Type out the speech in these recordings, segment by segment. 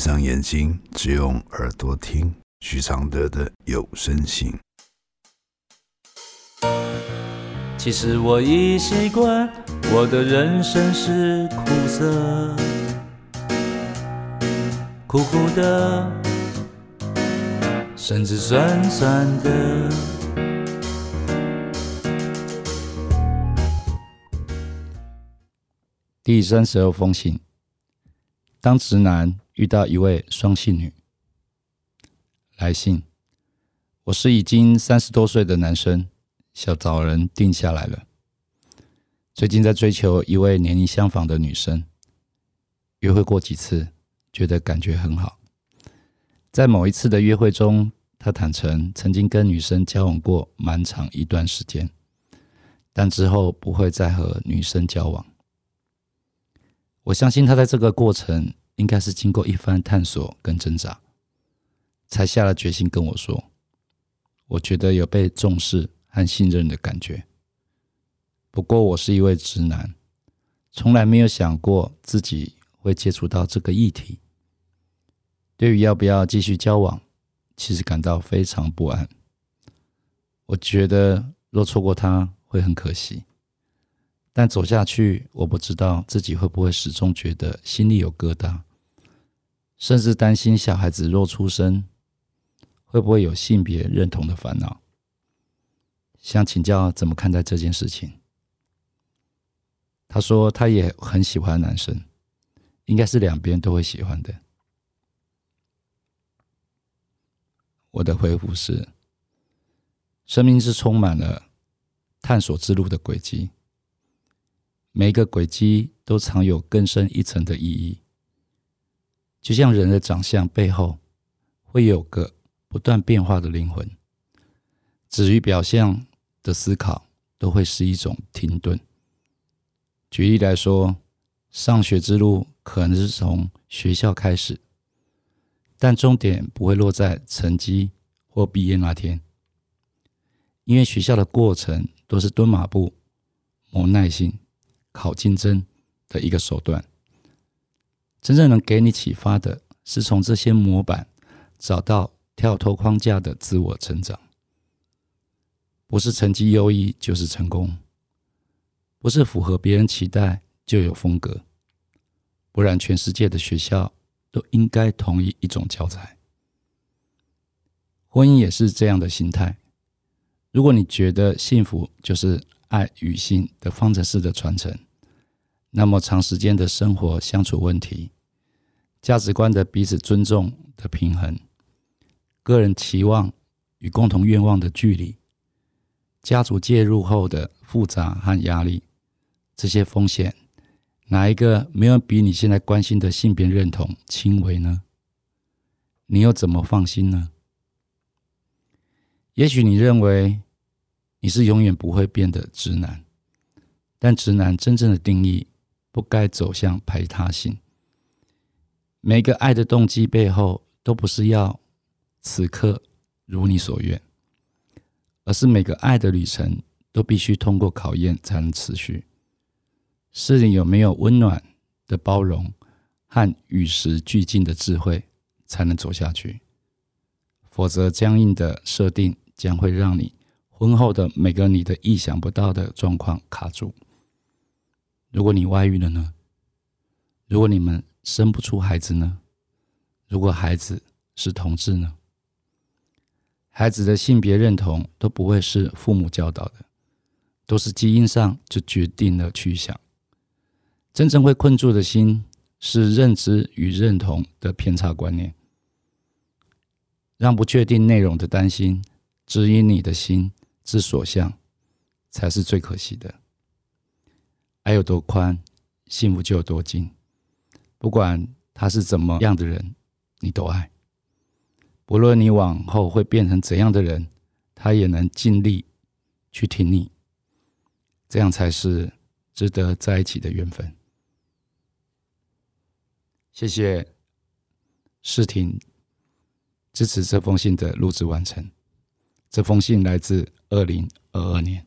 上眼睛，只用耳朵听许常德的有声信。其实我已习惯，我的人生是苦涩，苦苦的，甚至酸酸的。第三十二封信：当直男遇到一位双性女。来信：我是已经三十多岁的男生。想找人定下来了。最近在追求一位年龄相仿的女生，约会过几次，觉得感觉很好。在某一次的约会中，他坦诚曾经跟女生交往过蛮长一段时间，但之后不会再和女生交往。我相信他在这个过程应该是经过一番探索跟挣扎，才下了决心跟我说：“我觉得有被重视。”和信任的感觉。不过，我是一位直男，从来没有想过自己会接触到这个议题。对于要不要继续交往，其实感到非常不安。我觉得若错过他会很可惜，但走下去，我不知道自己会不会始终觉得心里有疙瘩，甚至担心小孩子若出生，会不会有性别认同的烦恼。想请教怎么看待这件事情？他说他也很喜欢男生，应该是两边都会喜欢的。我的回复是：生命是充满了探索之路的轨迹，每一个轨迹都藏有更深一层的意义。就像人的长相背后会有个不断变化的灵魂，止于表象。的思考都会是一种停顿。举例来说，上学之路可能是从学校开始，但终点不会落在成绩或毕业那天，因为学校的过程都是蹲马步、磨耐心、考竞争的一个手段。真正能给你启发的，是从这些模板找到跳脱框架的自我成长。不是成绩优异就是成功，不是符合别人期待就有风格，不然全世界的学校都应该同意一种教材。婚姻也是这样的心态。如果你觉得幸福就是爱与性的方程式的传承，那么长时间的生活相处问题、价值观的彼此尊重的平衡、个人期望与共同愿望的距离。家族介入后的复杂和压力，这些风险，哪一个没有比你现在关心的性别认同轻微呢？你又怎么放心呢？也许你认为你是永远不会变的直男，但直男真正的定义不该走向排他性。每个爱的动机背后，都不是要此刻如你所愿。而是每个爱的旅程都必须通过考验才能持续。是你有没有温暖的包容和与时俱进的智慧，才能走下去。否则，僵硬的设定将会让你婚后的每个你的意想不到的状况卡住。如果你外遇了呢？如果你们生不出孩子呢？如果孩子是同志呢？孩子的性别认同都不会是父母教导的，都是基因上就决定了去向。真正会困住的心，是认知与认同的偏差观念，让不确定内容的担心指引你的心之所向，才是最可惜的。爱有多宽，幸福就有多近。不管他是怎么样的人，你都爱。不论你往后会变成怎样的人，他也能尽力去听你，这样才是值得在一起的缘分。谢谢世婷支持这封信的录制完成。这封信来自二零二二年。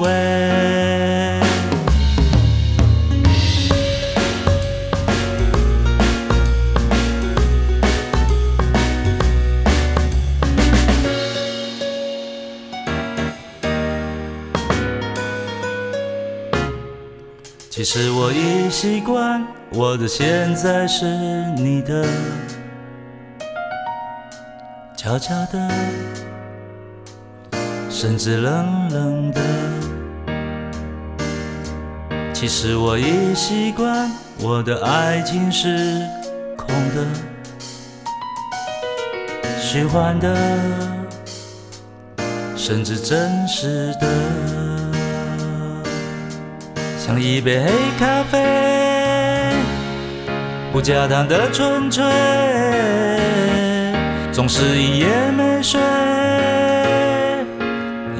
味。其实我已习惯，我的现在是你的，悄悄的，甚至冷冷的。其实我已习惯，我的爱情是空的，虚幻的，甚至真实的。像一杯黑咖啡，不加糖的纯粹，总是一夜没睡，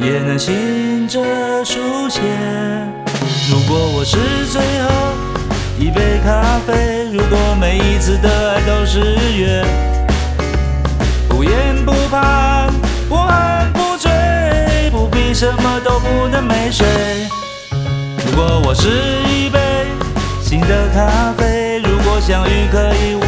也能醒着书写。如果我是最后一杯咖啡，如果每一次的爱都是约，不言不盼，不恨不醉，不必什么都不能没睡。如果我是一杯新的咖啡，如果相遇可以无言以